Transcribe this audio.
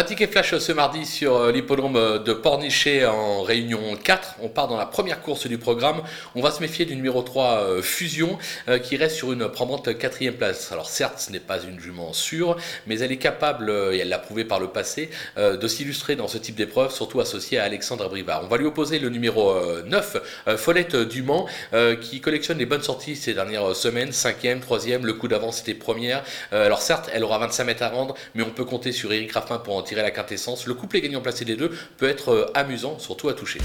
Un ticket flash ce mardi sur euh, l'hippodrome de Pornichet en réunion 4. On part dans la première course du programme. On va se méfier du numéro 3 euh, Fusion euh, qui reste sur une prendante quatrième place. Alors certes, ce n'est pas une jument sûre, mais elle est capable, et elle l'a prouvé par le passé, de s'illustrer dans ce type d'épreuve, surtout associée à Alexandre Brivard. On va lui opposer le numéro 9, Follette Dumont, qui collectionne les bonnes sorties ces dernières semaines. Cinquième, troisième, le coup d'avance c'était première. alors certes, elle aura 25 mètres à rendre, mais on peut compter sur Eric Raffin pour en tirer la quintessence. Le couplet gagnant placé des deux peut être euh, amusant, surtout à toucher.